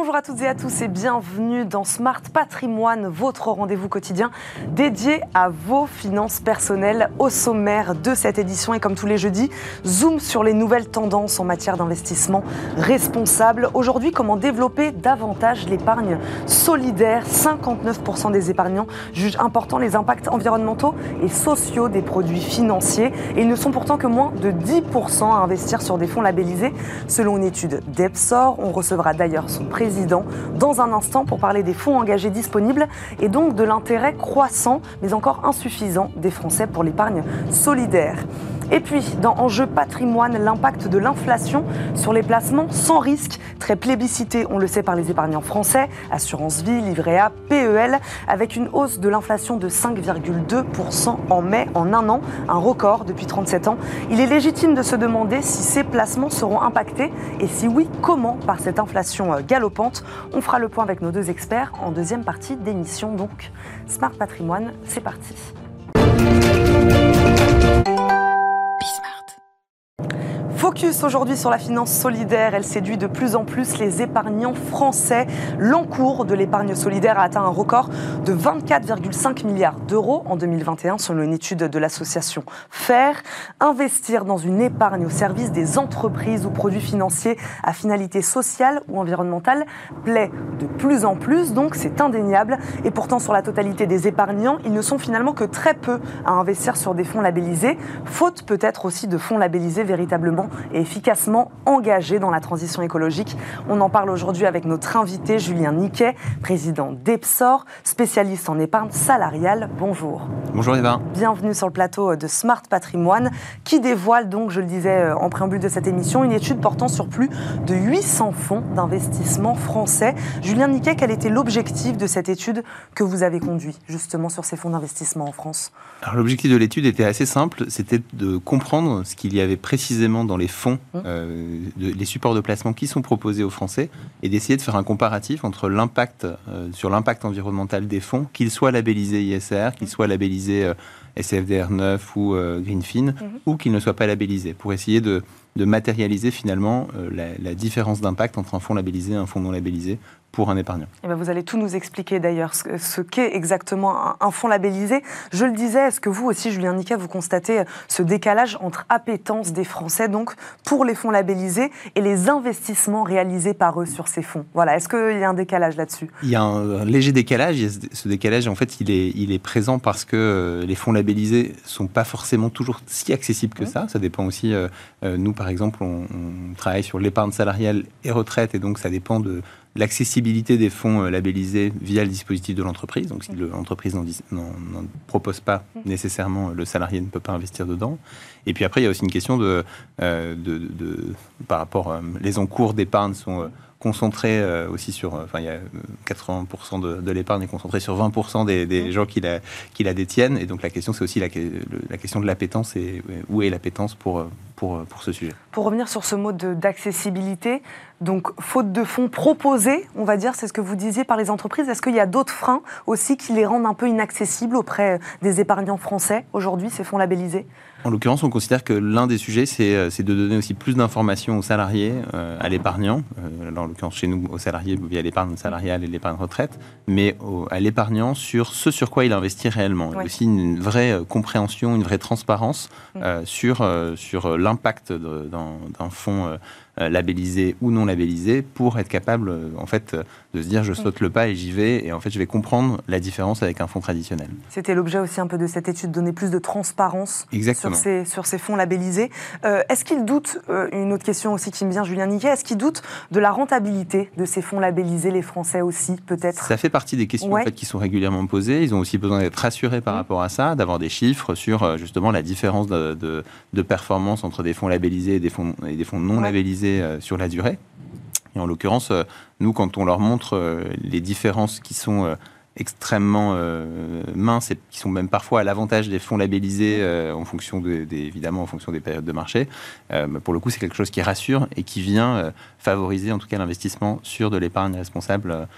Bonjour à toutes et à tous et bienvenue dans Smart Patrimoine, votre rendez-vous quotidien dédié à vos finances personnelles au sommaire de cette édition. Et comme tous les jeudis, zoom sur les nouvelles tendances en matière d'investissement responsable. Aujourd'hui, comment développer davantage l'épargne solidaire? 59% des épargnants jugent important les impacts environnementaux et sociaux des produits financiers. Et ils ne sont pourtant que moins de 10% à investir sur des fonds labellisés. Selon une étude d'Epsor, on recevra d'ailleurs son président dans un instant pour parler des fonds engagés disponibles et donc de l'intérêt croissant, mais encore insuffisant, des Français pour l'épargne solidaire. Et puis, dans Enjeu patrimoine, l'impact de l'inflation sur les placements sans risque, très plébiscité, on le sait, par les épargnants français, assurance vie, livret A, PEL, avec une hausse de l'inflation de 5,2% en mai, en un an, un record depuis 37 ans. Il est légitime de se demander si ces placements seront impactés et si oui, comment par cette inflation euh, galopante? On fera le point avec nos deux experts en deuxième partie d'émission. Donc, Smart Patrimoine, c'est parti. Focus aujourd'hui sur la finance solidaire. Elle séduit de plus en plus les épargnants français. L'encours de l'épargne solidaire a atteint un record de 24,5 milliards d'euros en 2021 selon une étude de l'association FAIR. Investir dans une épargne au service des entreprises ou produits financiers à finalité sociale ou environnementale plaît de plus en plus, donc c'est indéniable. Et pourtant, sur la totalité des épargnants, ils ne sont finalement que très peu à investir sur des fonds labellisés, faute peut-être aussi de fonds labellisés véritablement et efficacement engagés dans la transition écologique. On en parle aujourd'hui avec notre invité Julien Niquet, président d'Epsor, spécialiste en épargne salariale. Bonjour. Bonjour Eva. Bienvenue sur le plateau de Smart Patrimoine qui dévoile donc, je le disais euh, en préambule de cette émission, une étude portant sur plus de 800 fonds d'investissement français. Julien Niquet, quel était l'objectif de cette étude que vous avez conduit justement sur ces fonds d'investissement en France? Alors l'objectif de l'étude était assez simple, c'était de comprendre ce qu'il y avait précisément dans les fonds, mmh. euh, les supports de placement qui sont proposés aux Français et d'essayer de faire un comparatif entre l'impact euh, sur l'impact environnemental des fonds, qu'ils soient labellisés ISR, qu'ils soient labellisés euh, SFDR 9 ou Greenfin, mmh. ou qu'ils ne soient pas labellisés, pour essayer de, matérialiser finalement la, la différence d'impact entre un fonds labellisé et un fonds non labellisé pour un épargnant. Et eh ben, vous allez tout nous expliquer d'ailleurs, ce, qu'est exactement un, fonds labellisé. Je le disais, est-ce que vous aussi, Julien Nica, vous constatez ce décalage entre appétence des Français donc pour les fonds labellisés et les investissements réalisés par eux sur ces fonds? Voilà, est-ce qu'il y a un décalage là-dessus? Il y a un, léger décalage. Ce décalage, en fait, il est, il est présent parce que euh, les fonds labellisés sont pas forcément toujours si accessibles que mmh. ça. Ça dépend aussi. Euh, euh, nous, par exemple, on, on travaille sur l'épargne salariale et retraite, et donc ça dépend de l'accessibilité des fonds euh, labellisés via le dispositif de l'entreprise. Donc, si l'entreprise n'en propose pas nécessairement, le salarié ne peut pas investir dedans. Et puis après, il y a aussi une question de, euh, de, par rapport, euh, les encours d'épargne sont concentrés aussi sur, enfin, il y a 80% de, de l'épargne est concentrée sur 20% des, des gens qui la, qui la détiennent. Et donc la question, c'est aussi la, la, question de l'appétence et où est l'appétence pour, pour, pour ce sujet. Pour revenir sur ce mot d'accessibilité, donc, faute de fonds proposés, on va dire, c'est ce que vous disiez par les entreprises. Est-ce qu'il y a d'autres freins aussi qui les rendent un peu inaccessibles auprès des épargnants français aujourd'hui, ces fonds labellisés? En l'occurrence, on considère que l'un des sujets, c'est euh, de donner aussi plus d'informations aux salariés, euh, à l'épargnant, euh, en l'occurrence chez nous, aux salariés via l'épargne salariale et l'épargne retraite, mais à l'épargnant sur ce sur quoi il investit réellement. a aussi une vraie compréhension, une vraie transparence mm. sur, sur l'impact d'un fonds euh, labellisé ou non labellisé pour être capable euh, en fait euh, de se dire je saute le pas et j'y vais et en fait je vais comprendre la différence avec un fonds traditionnel. C'était l'objet aussi un peu de cette étude, donner plus de transparence sur ces, sur ces fonds labellisés. est-ce qu'il doute, une autre question aussi qui me vient Julien Niquet, est-ce qu'il doute de la rentabilité de ces fonds labellisés, les Français aussi peut-être? Ça fait partie des questions en fait, qui sont régulièrement posées, ils ont aussi besoin d'être rassurés par mmh. rapport à ça, d'avoir des chiffres sur justement la différence de, de, performance entre des fonds labellisés et des fonds, et des fonds non labellisés euh, sur la durée. Et en l'occurrence, euh, nous, quand on leur montre euh, les différences qui sont extrêmement minces et qui sont même parfois à l'avantage des fonds labellisés en fonction des, évidemment en fonction des périodes de marché. pour le coup, c'est quelque chose qui rassure et qui vient favoriser en tout cas l'investissement sur de l'épargne responsable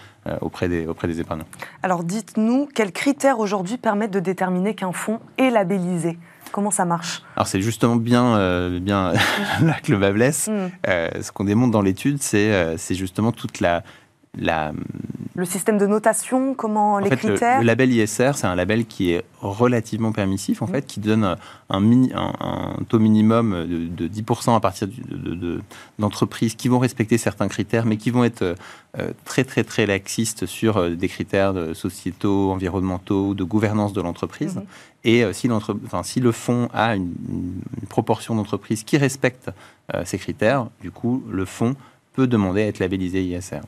auprès des auprès des épargnants. Alors, dites-nous quels critères aujourd'hui permettent de déterminer qu'un fonds est labellisé? Comment ça marche? Alors c'est justement bien, euh, bien là que le bas blesse. Mm. Euh, ce qu'on démontre dans l'étude, c'est euh, c'est justement toute la la, le système de notation, comment les critères le, label ISR, c'est un label qui est relativement permissif, en mmh. fait, qui donne un, mini, un, taux minimum de, 10% à partir d'entreprises qui vont respecter certains critères, mais qui vont être euh, très, très, très laxistes sur euh, des critères sociétaux, environnementaux, de gouvernance de l'entreprise. Mmh. Et euh, si, enfin, si, le fonds a une, proportion d'entreprises qui respectent ces critères, du coup, le fonds peut demander à être labellisé ISR.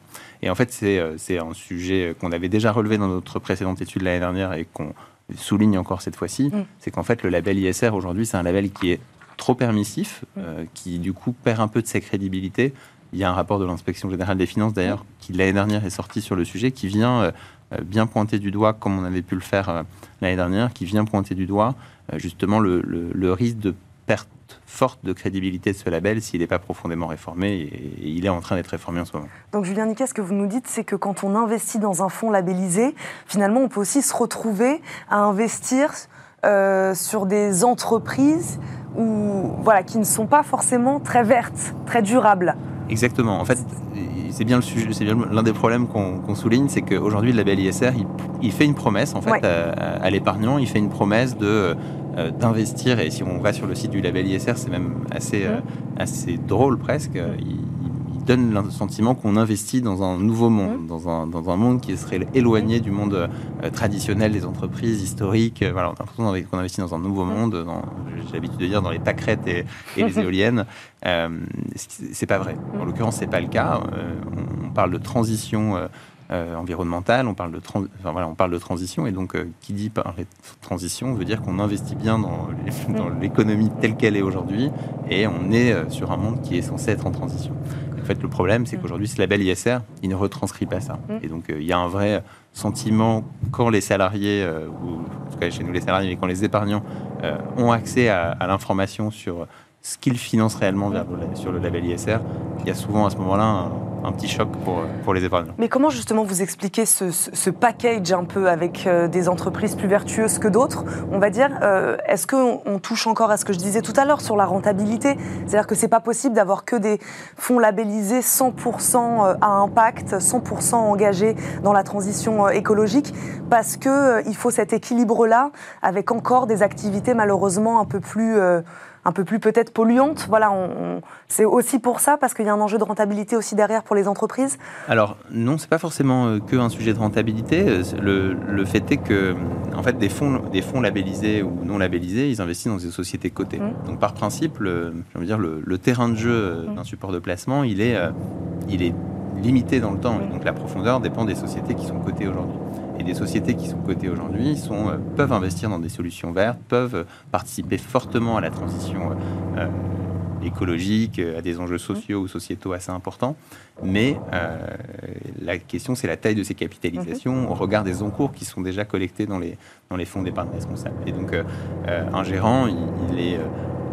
Et en fait, c'est euh, un sujet qu'on avait déjà relevé dans notre précédente étude l'année dernière et qu'on souligne encore cette fois-ci, mm. c'est qu'en fait, le label ISR aujourd'hui, c'est un label qui est trop permissif, mm. euh, qui du coup perd un peu de sa crédibilité. Il y a un rapport de l'inspection générale des finances d'ailleurs mm. qui l'année dernière est sorti sur le sujet, qui vient euh, bien pointer du doigt, comme on avait pu le faire l'année dernière, qui vient pointer du doigt justement le, le risque de perte forte de crédibilité de ce label s'il n'est pas profondément réformé et, il est en train d'être réformé en ce moment. Donc Julien Niquet, ce que vous nous dites, c'est que quand on investit dans un fonds labellisé, finalement on peut aussi se retrouver à investir euh, sur des entreprises où, voilà, qui ne sont pas forcément très vertes, très durables. Exactement. En fait, c'est bien le sujet, c'est bien l'un des problèmes qu'on souligne, c'est qu'aujourd'hui le label ISR, il, fait une promesse en fait à l'épargnant, il fait une promesse de euh, d'investir. Et si on va sur le site du label ISR, c'est même assez, euh, assez drôle presque. Il, donne le sentiment qu'on investit dans un nouveau monde, dans, un, dans, un, monde qui serait éloigné du monde euh, traditionnel des entreprises historiques. voilà, on a l'impression qu'on investit dans un nouveau monde, j'ai l'habitude de dire dans les pâquerettes et, les éoliennes. c'est pas vrai. En l'occurrence, c'est pas le cas. on, parle de transition euh, environnementale, on parle, de voilà, on parle de transition, et donc euh, qui dit par transition veut dire qu'on investit bien dans l'économie telle qu'elle est aujourd'hui, et on est euh, sur un monde qui est censé être en transition. En fait, le problème, c'est qu'aujourd'hui, ce label ISR, il ne retranscrit pas ça. Et donc, il y a un vrai sentiment quand les salariés, ou en tout cas chez nous les salariés, mais quand les épargnants ont accès à, à l'information sur ce qu'ils financent réellement vers sur le label ISR, il y a souvent à ce moment-là un, petit choc pour, pour les épargnants. Mais comment justement vous expliquez ce, package un peu avec euh, des entreprises plus vertueuses que d'autres, on va dire euh, Est-ce qu'on on touche encore à ce que je disais tout à l'heure sur la rentabilité? C'est-à-dire que c'est pas possible d'avoir que des fonds labellisés 100% euh, à impact, 100% engagés dans la transition écologique, parce qu'il il faut cet équilibre-là avec encore des activités malheureusement un peu plus un peu plus peut-être polluante. Voilà, c'est aussi pour ça, parce qu'il y a un enjeu de rentabilité aussi derrière pour les entreprises Alors non, c'est pas forcément euh, que un sujet de rentabilité. Euh, le, fait est que, en fait, des fonds, des fonds labellisés ou non labellisés, ils investissent dans des sociétés cotées. Mmh. Donc par principe, le, dire, le, terrain de jeu mmh. d'un support de placement, il est, euh, il est limité dans le temps. Et donc la profondeur dépend des sociétés qui sont cotées aujourd'hui. Et des sociétés qui sont cotées aujourd'hui sont, euh, peuvent investir dans des solutions vertes, peuvent euh, participer fortement à la transition euh, écologique, à des enjeux sociaux ou sociétaux assez importants. Mais la question, c'est la taille de ces capitalisations au regard des encours qui sont déjà collectés dans les, dans les fonds d'épargne responsable. Et donc, un gérant, il est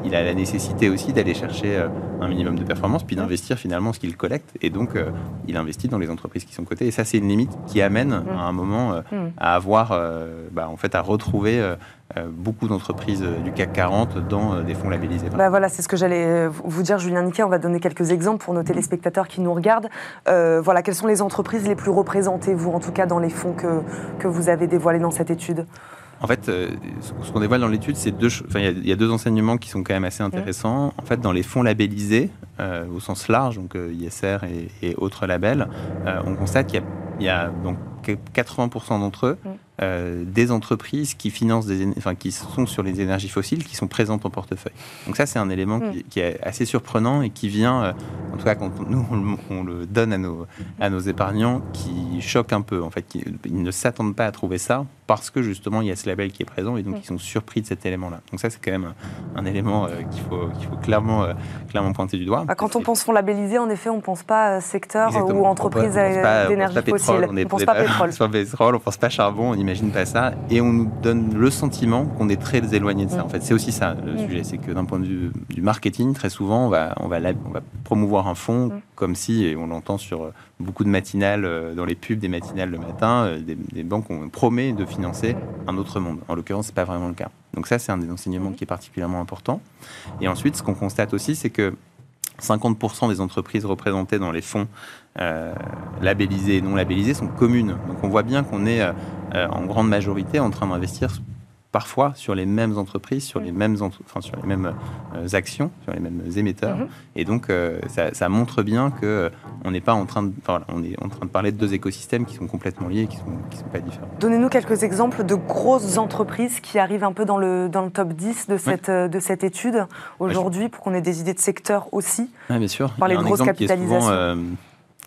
il a la nécessité aussi d'aller chercher euh, un minimum de performance, puis d'investir finalement ce qu'il collecte. Et donc, euh, il investit dans les entreprises qui sont cotées. Et ça, c'est une limite qui amène à un moment euh, à avoir, bah, en fait, à retrouver beaucoup d'entreprises du CAC 40 dans des fonds labellisés. Bah voilà, c'est ce que j'allais vous dire, Julien Niquet. On va donner quelques exemples pour nos téléspectateurs qui nous regardent. voilà, quelles sont les entreprises les plus représentées, vous, en tout cas, dans les fonds que, que vous avez dévoilés dans cette étude? En fait, euh, ce qu'on dévoile dans l'étude, c'est deux. Enfin, il y, a deux enseignements qui sont quand même assez intéressants. En fait, dans les fonds labellisés, euh, au sens large, donc euh, ISR et, autres labels, on constate qu'il y, a donc 80% d'entre eux euh, des entreprises qui financent des, enfin, qui sont sur les énergies fossiles, qui sont présentes en portefeuille. Donc ça, c'est un élément qui, mm. est assez surprenant et qui vient, euh, en tout cas quand nous on, le donne à nos, à nos épargnants, qui choque un peu. En fait, ils ne s'attendent pas à trouver ça parce que justement il y a ce label qui est présent et donc mm. ils sont surpris de cet élément-là. Donc ça, c'est quand même un, élément euh, qu'il faut, qu'il faut clairement, clairement pointer du doigt. Bah, quand on pense fonds labellisés, en effet, on ne pense pas secteur ou entreprise d'énergie fossile. On ne pense pas pétrole. On ne pense pas pense pas charbon, on n'imagine pas ça, et on nous donne le sentiment qu'on est très éloigné de ça. Mm. En fait, c'est aussi ça le mm. sujet, c'est que d'un point de vue du marketing, très souvent, on va, on va, on va promouvoir un fonds mm. comme si, et on l'entend sur euh, beaucoup de matinales, euh, dans les pubs des matinales le matin, euh, des, banques ont promet de financer un autre monde. En l'occurrence, c'est pas vraiment le cas. Donc ça, c'est un des enseignements qui est particulièrement important. Et ensuite, ce qu'on constate aussi, c'est que 50% des entreprises représentées dans les fonds euh, labellisés et non labellisés sont communes. Donc on voit bien qu'on est en grande majorité en train d'investir parfois sur les mêmes entreprises, sur les mêmes, enfin, sur les mêmes euh, actions, sur les mêmes émetteurs. Mhm. Et donc, euh, ça, montre bien que euh, on n'est pas en train de, on est en train de parler de deux écosystèmes qui sont complètement liés, qui sont, qui sont pas différents. Donnez-nous quelques exemples de grosses entreprises qui arrivent un peu dans le, dans le top 10 de cette, de cette étude aujourd'hui, pour qu'on ait des idées de secteur aussi. Oui, bien sûr. Par les grosses capitalisations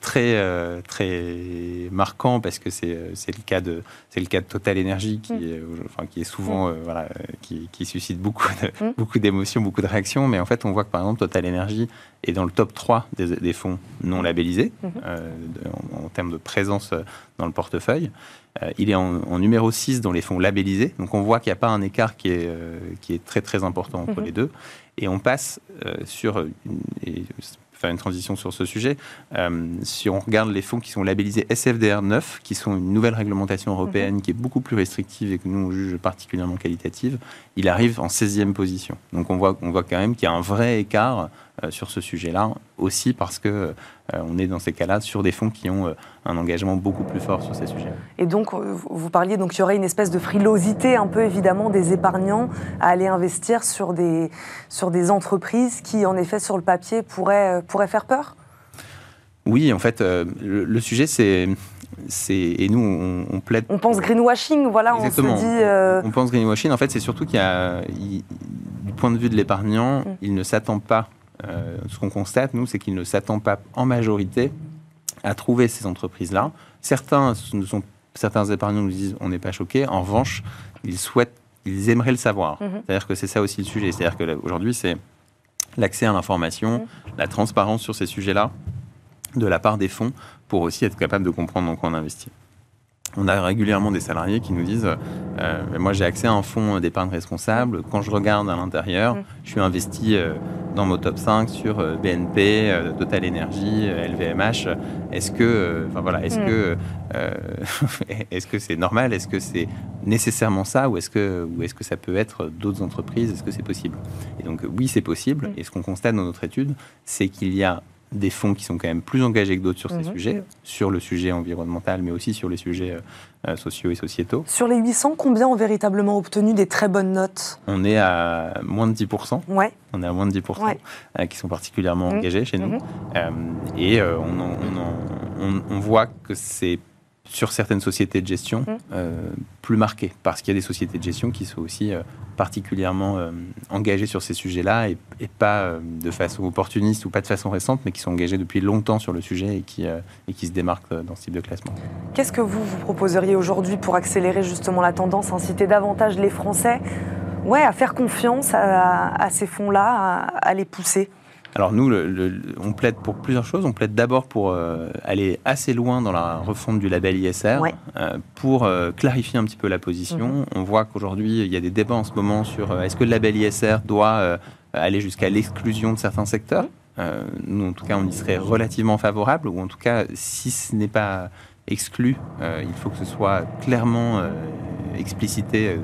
très euh, très marquant parce que c'est euh, le cas de c'est le cas de Total Energy qui mm. est enfin, qui est souvent mm. euh, voilà qui, qui, suscite beaucoup mm. beaucoup d'émotions beaucoup de réactions mais en fait on voit que par exemple Total Energy est dans le top 3 des, des fonds non labellisés mm-hmm. en, termes de présence dans le portefeuille il est en, numéro 6 dans les fonds labellisés donc on voit qu'il n'y a pas un écart qui est qui est très très important entre mm-hmm. les deux et on passe sur et une transition sur ce sujet. Euh, si on regarde les fonds qui sont labellisés SFDR 9, qui sont une nouvelle réglementation européenne qui est beaucoup plus restrictive et que nous on juge particulièrement qualitative, il arrive en 16e position. Donc on voit, on voit quand même qu'il y a un vrai écart sur ce sujet-là, aussi parce que euh, on est dans ces cas-là sur des fonds qui ont euh, un engagement beaucoup plus fort sur ces sujets. Et donc, vous parliez donc il y aurait une espèce de frilosité un peu évidemment des épargnants à aller investir sur des, sur des entreprises qui, en effet, sur le papier, pourraient, pourraient faire peur? Oui, en fait, le, sujet, c'est et nous on, plaide. On pense greenwashing, voilà, on se dit. On, pense greenwashing. En fait, c'est surtout qu'il y a, du point de vue de l'épargnant, mm. il ne s'attend pas euh, ce qu'on constate, nous, c'est qu'ils ne s'attendent pas en majorité à trouver ces entreprises-là. Certains, sont, certains épargnants nous disent on n'est pas choqués. En revanche, ils souhaitent, ils aimeraient le savoir. Mhm. C'est-à-dire que c'est ça aussi le sujet. C'est-à-dire qu'aujourd'hui, c'est l'accès à l'information, mhm. la transparence sur ces sujets-là de la part des fonds pour aussi être capable de comprendre dans quoi on investit. On a régulièrement des salariés qui nous disent euh, Moi, j'ai accès à un fonds d'épargne responsable. Quand je regarde à l'intérieur, mhm. je suis investi euh, dans mon top 5 sur euh, BNP, Total Energy, LVMH. Est-ce que, enfin voilà, est-ce mm. que, est-ce que c'est normal? Est-ce que c'est nécessairement ça, ou est-ce que, ou est-ce que ça peut être d'autres entreprises? Est-ce que c'est possible? Et donc oui, c'est possible. Mm. Et ce qu'on constate dans notre étude, c'est qu'il y a des fonds qui sont quand même plus engagés que d'autres sur ces mhm. sujets, sur le sujet environnemental, mais aussi sur les sujets euh, euh, sociaux et sociétaux. Sur les 800, combien ont véritablement obtenu des très bonnes notes? On est à moins de 10%. Ouais. On est à moins de 10% euh, qui sont particulièrement mhm. engagés chez nous. Mhm. et on, on voit que c'est sur certaines sociétés de gestion mmh. euh, plus marquées, parce qu'il y a des sociétés de gestion qui sont aussi euh, particulièrement euh, engagées sur ces sujets-là, et, pas de façon opportuniste ou pas de façon récente, mais qui sont engagées depuis longtemps sur le sujet et qui, et qui se démarquent dans ce type de classement. Qu'est-ce que vous vous proposeriez aujourd'hui pour accélérer justement la tendance, inciter davantage les Français ouais, à faire confiance à, ces fonds-là, à les pousser? Alors nous, on plaide pour plusieurs choses. On plaide d'abord pour euh, aller assez loin dans la refonte du label ISR, euh, pour euh, clarifier un petit peu la position. Mhm. On voit qu'aujourd'hui, il y a des débats en ce moment sur est-ce que le label ISR doit aller jusqu'à l'exclusion de certains secteurs. Nous, en tout cas, on y serait relativement favorable, ou en tout cas, si ce n'est pas exclu, il faut que ce soit clairement explicité.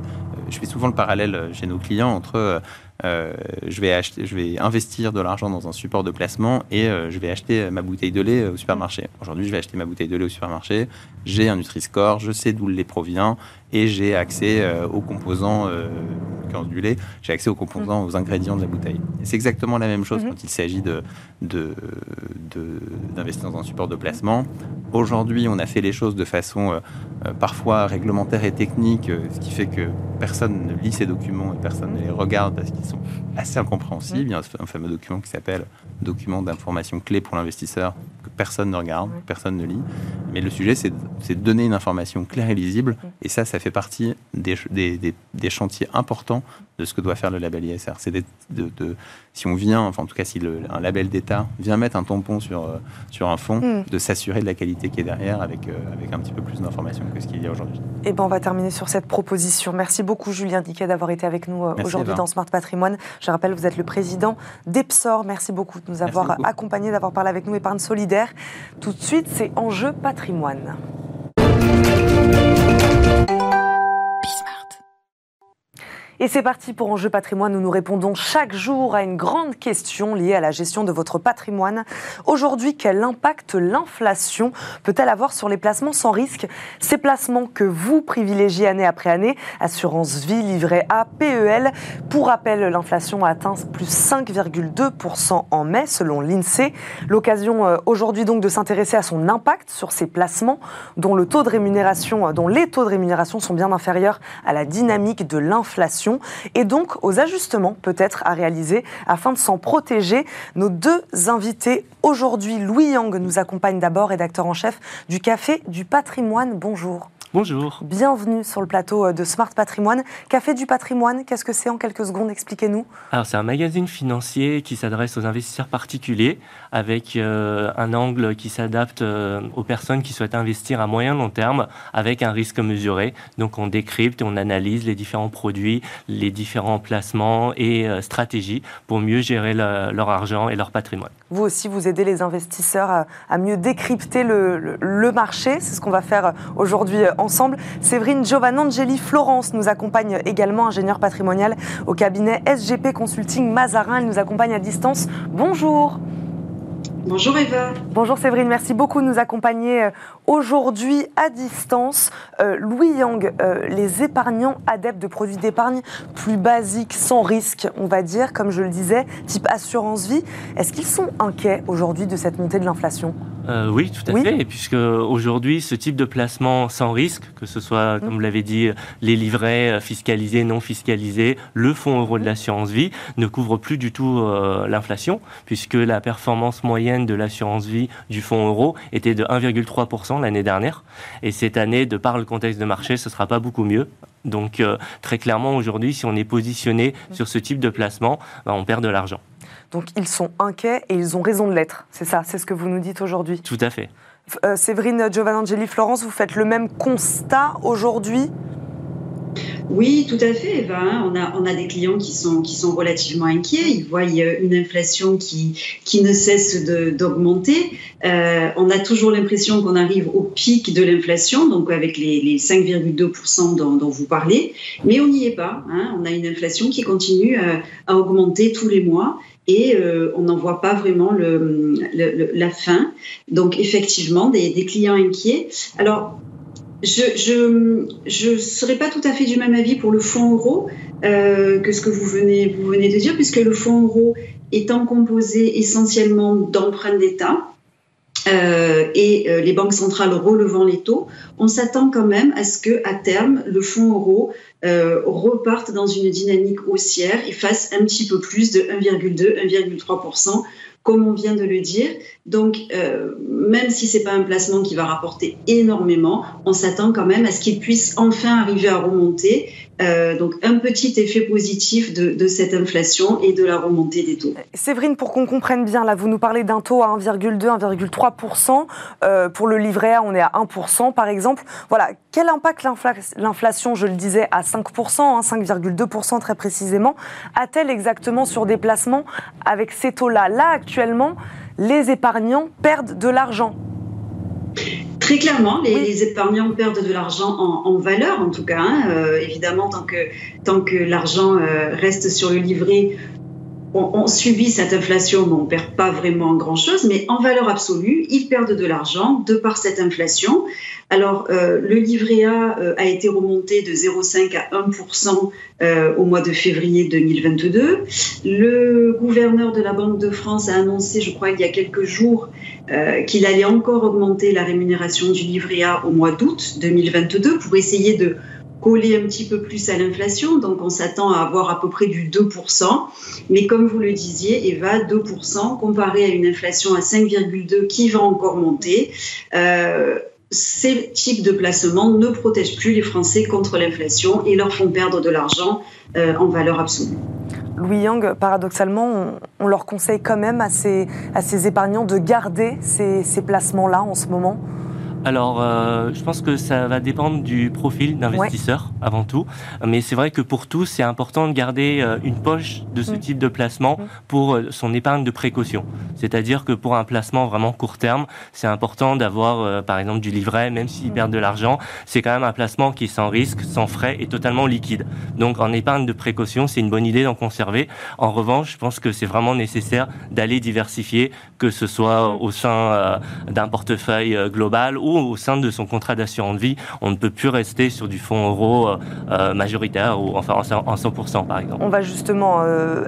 je fais souvent le parallèle chez nos clients entre euh, je, vais acheter, je vais investir de l'argent dans un support de placement et euh, je vais acheter ma bouteille de lait au supermarché. Aujourd'hui, je vais acheter ma bouteille de lait au supermarché, j'ai un Nutri-Score, je sais d'où le lait provient et j'ai accès euh, aux composants du lait, j'ai accès aux composants, aux ingrédients de la bouteille. C'est exactement la même chose mhm. quand il s'agit de, d'investir de, dans un support de placement. Aujourd'hui, on a fait les choses de façon parfois réglementaire et technique, ce qui fait que personne ne lit ces documents et personne ne les regarde parce qu'ils sont assez incompréhensibles. Il y a un fameux document qui s'appelle document d'information clé pour l'investisseur que personne ne regarde, personne ne lit. Mais le sujet, c'est de donner une information claire et lisible. Et ça, ça fait partie des, des, des, chantiers importants de ce que doit faire le label ISR. C'est de, de, si on vient, enfin en tout cas si le, un label d'État vient mettre un tampon sur, euh, sur un fonds, mm. de s'assurer de la qualité qui est derrière avec, euh, avec un petit peu plus d'informations que ce qu'il y a aujourd'hui. Et eh ben on va terminer sur cette proposition. Merci beaucoup Julien Diquet d'avoir été avec nous euh, aujourd'hui dans Smart Patrimoine. Je rappelle, vous êtes le président d'Epsor. Merci beaucoup de nous avoir accompagnés, d'avoir parlé avec nous Épargne Solidaire. Tout de suite, c'est Enjeu Patrimoine. Et c'est parti pour Enjeu patrimoine où nous répondons chaque jour à une grande question liée à la gestion de votre patrimoine. Aujourd'hui, quel impact l'inflation peut-elle avoir sur les placements sans risque? Ces placements que vous privilégiez année après année, assurance vie, livret A, PEL. Pour rappel, l'inflation a atteint plus 5,2% en mai selon l'INSEE. L'occasion euh, aujourd'hui donc de s'intéresser à son impact sur ces placements dont euh, dont les taux de rémunération sont bien inférieurs à la dynamique de l'inflation et donc aux ajustements peut-être à réaliser afin de s'en protéger. Nos deux invités aujourd'hui, Louis Yang nous accompagne d'abord, rédacteur en chef du Café du Patrimoine. Bonjour. Bonjour. Bienvenue sur le plateau euh, de Smart Patrimoine. Café du patrimoine, qu'est-ce que c'est en quelques secondes? Expliquez-nous. Alors c'est un magazine financier qui s'adresse aux investisseurs particuliers avec euh, un angle qui s'adapte euh, aux personnes qui souhaitent investir à moyen long terme avec un risque mesuré. Donc on décrypte et on analyse les différents produits, les différents placements et stratégies pour mieux gérer leur argent et leur patrimoine. Vous aussi, vous aidez les investisseurs à, mieux décrypter le, le marché. C'est ce qu'on va faire aujourd'hui ensemble. Séverine Giovannangeli Florence nous accompagne également, ingénieure patrimoniale au cabinet SGP Consulting Mazarin. Elle nous accompagne à distance. Bonjour. Bonjour Eva. Bonjour Séverine, merci beaucoup de nous accompagner euh, aujourd'hui à distance. Euh, Louis Yang, euh, les épargnants adeptes de produits d'épargne plus basiques, sans risque, on va dire, comme je le disais, type assurance vie, est-ce qu'ils sont inquiets aujourd'hui de cette montée de l'inflation? Oui, tout à fait. Puisque aujourd'hui, ce type de placement sans risque, que ce soit, comme vous l'avez dit, les livrets fiscalisés, non fiscalisés, le fonds euro de l'assurance vie, ne couvre plus du tout l'inflation, puisque la performance moyenne de l'assurance vie du fonds euro était de 1,3% l'année dernière. Et cette année, de par le contexte de marché, ce ne sera pas beaucoup mieux. Donc euh, très clairement, aujourd'hui, si on est positionné sur ce type de placement, bah, on perd de l'argent. Donc ils sont inquiets et ils ont raison de l'être. C'est ça, c'est ce que vous nous dites aujourd'hui. Tout à fait. Euh, Séverine Giovannangeli Florence, vous faites le même constat aujourd'hui? Oui, tout à fait, Eva. Hein. On a, on a des clients qui sont, qui sont relativement inquiets. Ils voient une inflation qui, qui ne cesse d'augmenter. Euh, on a toujours l'impression qu'on arrive au pic de l'inflation, donc avec les, les 5,2% dont, vous parlez. Mais on n'y est pas. Hein. On a une inflation qui continue à, euh, à augmenter tous les mois et euh, on n'en voit pas vraiment la fin. Donc effectivement, des, des clients inquiets. Alors, je je serais pas tout à fait du même avis pour le fonds euro euh, que ce que vous venez de dire puisque le fonds euro étant composé essentiellement d'emprunts d'État euh, et euh, les banques centrales relevant les taux, on s'attend quand même à ce que à terme le fonds euro reparte dans une dynamique haussière et fasse un petit peu plus de 1,2 1,3 comme on vient de le dire. Donc, euh, même si c'est pas un placement qui va rapporter énormément, on s'attend quand même à ce qu'il puisse enfin arriver à remonter. Euh, donc, un petit effet positif de, cette inflation et de la remontée des taux. Séverine, pour qu'on comprenne bien, là, vous nous parlez d'un taux à 1,2, 1,3%. Euh, pour le livret A, on est à 1%, par exemple. Voilà, quel impact l'inflation, je le disais, à 5%, 5,2% hein, très précisément, a-t-elle exactement sur des placements avec ces taux-là? Là, actuellement, les épargnants perdent de l'argent. Très clairement, les, épargnants perdent de l'argent en, valeur, en tout cas. Hein. Euh, évidemment, tant que, tant que l'argent euh, reste sur le livret, on, subit cette inflation, mais on ne perd pas vraiment grand-chose. Mais en valeur absolue, ils perdent de l'argent de par cette inflation. Alors, euh, le livret A euh, a été remonté de 0,5 à 1% euh, au mois de février 2022. Le gouverneur de la Banque de France a annoncé, je crois, il y a quelques jours, qu'il allait encore augmenter la rémunération du livret A au mois d'août 2022 pour essayer de coller un petit peu plus à l'inflation. Donc, on s'attend à avoir à peu près du 2%. Mais comme vous le disiez, Eva, 2% comparé à une inflation à 5,2 qui va encore monter. Euh, ces types de placements ne protègent plus les Français contre l'inflation et leur font perdre de l'argent euh, en valeur absolue. Louis Yang, paradoxalement, on, leur conseille quand même à ces, épargnants de garder ces placements-là en ce moment? Alors, euh, je pense que ça va dépendre du profil d'investisseur avant tout. Mais c'est vrai que pour tous, c'est important de garder euh, une poche de ce mm. type de placement mm. pour euh, son épargne de précaution. C'est-à-dire que pour un placement vraiment court terme, c'est important d'avoir, par exemple, du livret, même s'il mm. perd de l'argent. C'est quand même un placement qui est sans risque, sans frais et totalement liquide. Donc, en épargne de précaution, c'est une bonne idée d'en conserver. En revanche, je pense que c'est vraiment nécessaire d'aller diversifier, que ce soit au sein d'un portefeuille global ou au sein de son contrat d'assurance vie, on ne peut plus rester sur du fonds euro euh, euh, majoritaire ou enfin en 100% par exemple. On va justement euh,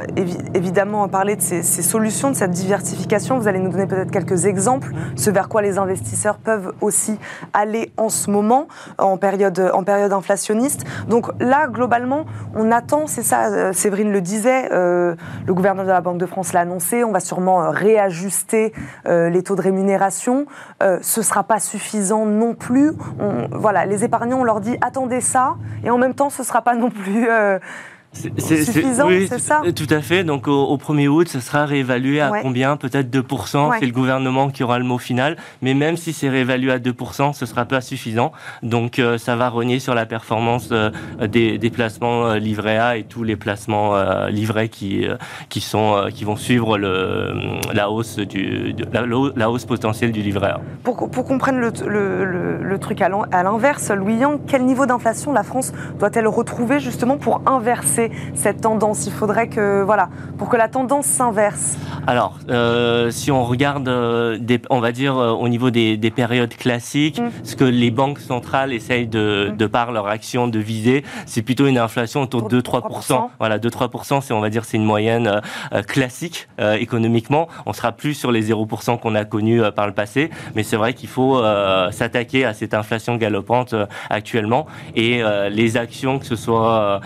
évidemment parler de ces, solutions, de cette diversification. Vous allez nous donner peut-être quelques exemples, ce vers quoi les investisseurs peuvent aussi aller en ce moment, en période, en période inflationniste. Donc là, globalement, on attend, c'est ça, Séverine le disait, le gouverneur de la Banque de France l'a annoncé, on va sûrement réajuster les taux de rémunération. ce ne sera pas suffisant non plus. voilà, les épargnants, on leur dit attendez ça, et en même temps, ce ne sera pas non plus euh, c'est suffisant, c'est ça Tout à fait. Donc au, 1er août, ce sera réévalué à combien? Peut-être 2%. C'est le gouvernement qui aura le mot final. Mais même si c'est réévalué à 2%, ce sera pas suffisant. Donc euh, ça va renier sur la performance euh, des, des, placements euh, livrés A et tous les placements livrés qui qui sont qui vont suivre le, la hausse du la, hausse potentielle du livret A. Pour, pour qu'on prenne le, le, le, truc à l'inverse, Louis Yang, quel niveau d'inflation la France doit-elle retrouver justement pour inverser cette tendance Il faudrait que, voilà, pour que la tendance s'inverse. Alors, euh, si on regarde, euh, des, on va dire, euh, au niveau des, périodes classiques, mm. ce que les banques centrales essayent de, mm. de par leur action de viser, c'est plutôt une inflation autour de 2-3%. Voilà, 2-3%, c'est, on va dire, c'est une moyenne classique économiquement. On sera plus sur les 0% qu'on a connus par le passé, mais c'est vrai qu'il faut s'attaquer à cette inflation galopante actuellement et les actions, que ce soit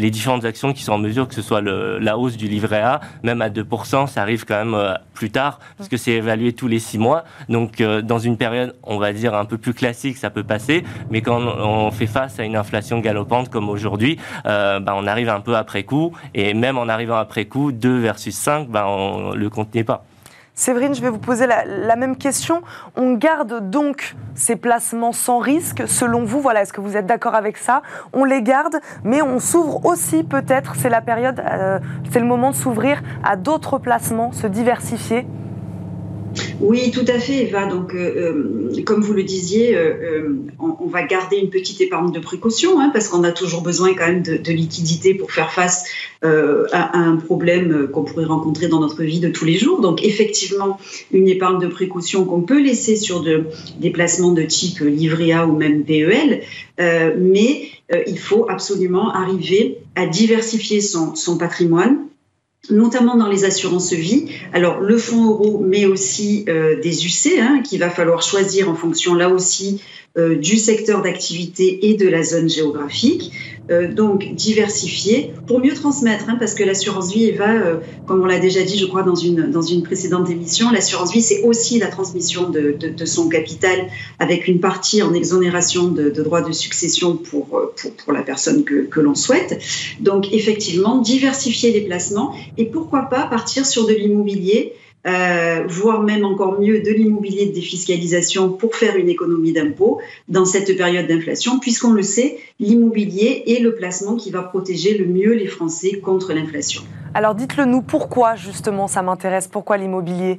les différentes actions qui sont en mesure, que ce soit la hausse du livret A, même à 2%, ça arrive quand même euh, plus tard, parce que c'est évalué tous les six mois. Donc, euh, dans une période, on va dire, un peu plus classique, ça peut passer. Mais quand on fait face à une inflation galopante comme aujourd'hui, euh, bah, on arrive un peu après coup. Et même en arrivant après coup, 2 versus 5, bah, on le compte pas. Séverine, je vais vous poser la, même question. On garde donc ces placements sans risque, selon vous Voilà, est-ce que vous êtes d'accord avec ça? On les garde, mais on s'ouvre aussi peut-être, c'est la période, euh, c'est le moment de s'ouvrir à d'autres placements, se diversifier oui, tout à fait, Eva. Donc, euh, euh, comme vous le disiez, euh, on, va garder une petite épargne de précaution hein, parce qu'on a toujours besoin quand même de, de liquidité pour faire face à, un problème qu'on pourrait rencontrer dans notre vie de tous les jours. Donc, effectivement, une épargne de précaution qu'on peut laisser sur de, des placements de type livret A ou même PEL, mais il faut absolument arriver à diversifier son, son patrimoine notamment dans les assurances vie. Alors le fonds euro, mais aussi euh, des UC, hein, qu'il va falloir choisir en fonction là aussi euh, du secteur d'activité et de la zone géographique. Euh, donc diversifier pour mieux transmettre, hein, parce que l'assurance vie va, euh, comme on l'a déjà dit, je crois, dans une, dans une précédente émission, l'assurance vie, c'est aussi la transmission de, de, son capital avec une partie en exonération de, de droits de succession pour, pour, pour la personne que, que l'on souhaite. Donc effectivement, diversifier les placements et pourquoi pas partir sur de l'immobilier euh, voire même encore mieux de l'immobilier de défiscalisation pour faire une économie d'impôt dans cette période d'inflation, puisqu'on le sait, l'immobilier est le placement qui va protéger le mieux les Français contre l'inflation. Alors dites-le nous, pourquoi justement ça m'intéresse? Pourquoi l'immobilier?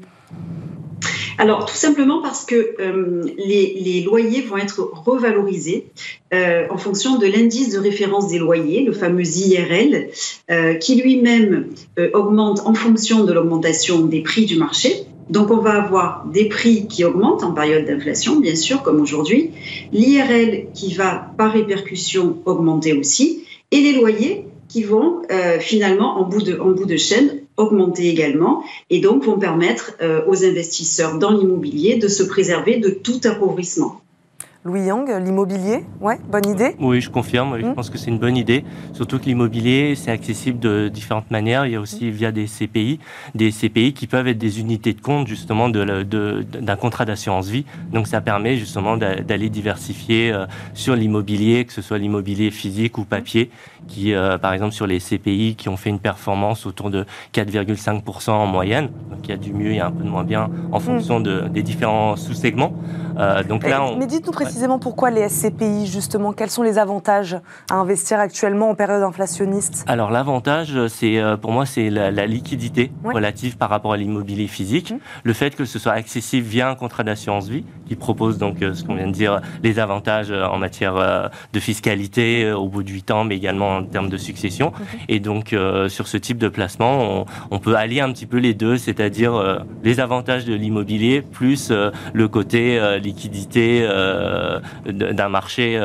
Alors, tout simplement parce que euh, les, loyers vont être revalorisés euh, en fonction de l'indice de référence des loyers, le fameux IRL, euh, qui lui-même augmente en fonction de l'augmentation des prix du marché. Donc, on va avoir des prix qui augmentent en période d'inflation, bien sûr, comme aujourd'hui, l'IRL qui va par répercussion augmenter aussi, et les loyers qui vont finalement en bout de, en bout de chaîne augmenter également et donc vont permettre euh, aux investisseurs dans l'immobilier de se préserver de tout appauvrissement. Louis Yang, l'immobilier, ouais, bonne idée Oui, je confirme, je hmm. pense que c'est une bonne idée. Surtout que l'immobilier, c'est accessible de différentes manières. Il y a aussi via des CPI, des CPI qui peuvent être des unités de compte justement d'un de, d'un contrat d'assurance vie. Donc ça permet justement d'aller diversifier euh, sur l'immobilier, que ce soit l'immobilier physique ou papier, qui euh, par exemple sur les CPI qui ont fait une performance autour de 4,5% en moyenne. Donc il y a du mieux, il y a un peu de moins bien en hmm. fonction de, des différents sous-segments. donc là, Mais dites-nous précisément pourquoi les SCPI, justement, quels sont les avantages à investir actuellement en période inflationniste Alors l'avantage, c'est pour moi, c'est la, liquidité relative par rapport à l'immobilier physique, mmh. le fait que ce soit accessible via un contrat d'assurance vie qui propose donc ce qu'on vient de dire, les avantages en matière de fiscalité au bout de 8 ans, mais également en termes de succession. Et donc sur ce type de placement, on, peut allier un petit peu les deux, c'est-à-dire les avantages de l'immobilier plus le côté liquidité d'un marché,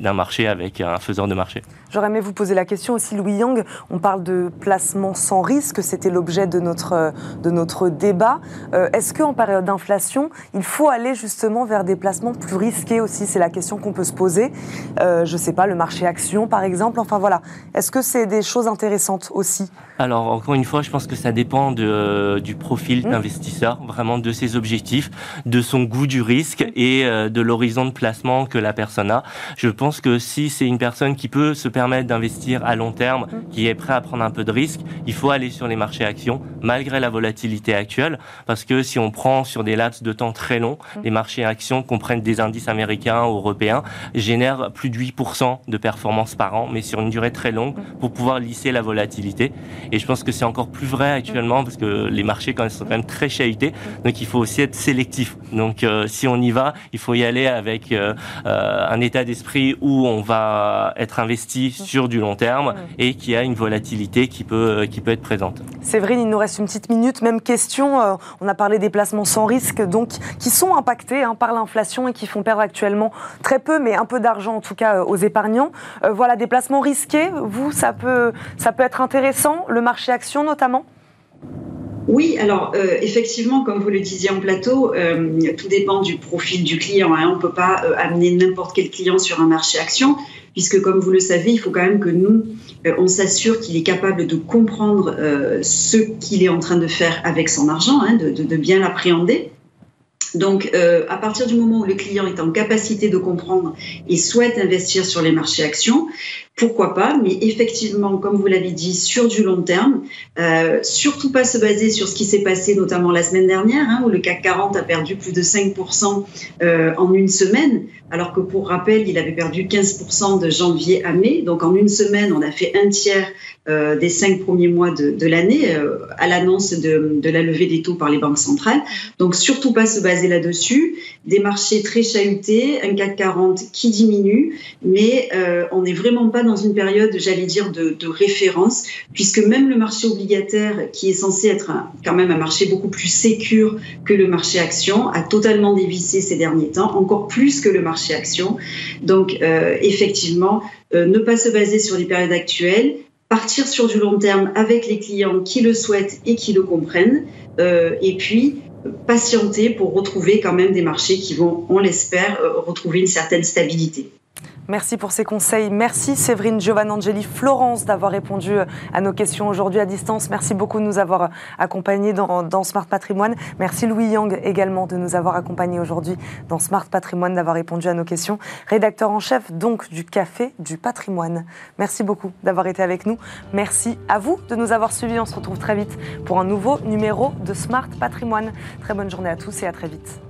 d'un marché avec un faiseur de marché. J'aurais aimé vous poser la question aussi, Louis Yang. On parle de placement sans risque, c'était l'objet de notre, de notre débat. Euh, est-ce qu'en période d'inflation, il faut aller justement vers des placements plus risqués aussi C'est la question qu'on peut se poser. Euh, je ne sais pas, le marché action par exemple. Enfin voilà. Est-ce que c'est des choses intéressantes aussi? Alors encore une fois, je pense que ça dépend de, du profil mmh. d'investisseur, vraiment de ses objectifs, de son goût du risque et euh, de l'horizon de placement que la personne a. Je pense que si c'est une personne qui peut se permettre d'investir à long terme, mm. qui est prêt à prendre un peu de risque, il faut aller sur les marchés actions, malgré la volatilité actuelle, parce que si on prend sur des laps de temps très longs, mm. les marchés actions comprennent des indices américains ou européens, génèrent plus de 8% de performance par an, mais sur une durée très longue, mm. pour pouvoir lisser la volatilité. Et je pense que c'est encore plus vrai actuellement, parce que les marchés quand même, sont quand même très chahutés, donc il faut aussi être sélectif. Donc euh, si on y va, il faut y aller avec euh, euh, un état d'esprit où on va être investi sur du long terme et qui a une volatilité qui peut, qui peut être présente. Séverine, il nous reste une petite minute. Même question, on a parlé des placements sans risque, donc qui sont impactés hein, par l'inflation et qui font perdre actuellement très peu, mais un peu d'argent en tout cas euh, aux épargnants. voilà, des placements risqués, vous, ça peut, ça peut être intéressant, le marché action notamment? Oui, alors effectivement, comme vous le disiez en plateau, tout dépend du profil du client. Hein. On ne peut pas amener n'importe quel client sur un marché action puisque comme vous le savez, il faut quand même que nous, euh, on s'assure qu'il est capable de comprendre euh, ce qu'il est en train de faire avec son argent, hein, de, bien l'appréhender. Donc, euh, à partir du moment où le client est en capacité de comprendre et souhaite investir sur les marchés actions, pourquoi pas, mais effectivement, comme vous l'avez dit, sur du long terme, euh, surtout pas se baser sur ce qui s'est passé notamment la semaine dernière, hein, où le CAC 40 a perdu plus de 5% euh, en une semaine, alors que pour rappel, il avait perdu 15% de janvier à mai. Donc en une semaine, on a fait un tiers euh, des cinq premiers mois de, l'année à l'annonce de, de, la levée des taux par les banques centrales. Donc surtout pas se baser là-dessus. Des marchés très chahutés, un CAC 40 qui diminue, mais on n'est vraiment pas dans une période, j'allais dire, de, référence, puisque même le marché obligataire, qui est censé être quand même un marché beaucoup plus sécure que le marché action, a totalement dévissé ces derniers temps, encore plus que le marché action. Donc effectivement, ne pas se baser sur les périodes actuelles, partir sur du long terme avec les clients qui le souhaitent et qui le comprennent, euh, et puis patienter pour retrouver quand même des marchés qui vont, on l'espère, euh, retrouver une certaine stabilité. Merci pour ces conseils. Merci Séverine Giovannangeli, Florence d'avoir répondu à nos questions aujourd'hui à distance. Merci beaucoup de nous avoir accompagnés dans, Smart Patrimoine. Merci Louis Yang également de nous avoir accompagnés aujourd'hui dans Smart Patrimoine, d'avoir répondu à nos questions. Rédacteur en chef donc du Café du Patrimoine. Merci beaucoup d'avoir été avec nous. Merci à vous de nous avoir suivis. On se retrouve très vite pour un nouveau numéro de Smart Patrimoine. Très bonne journée à tous et à très vite.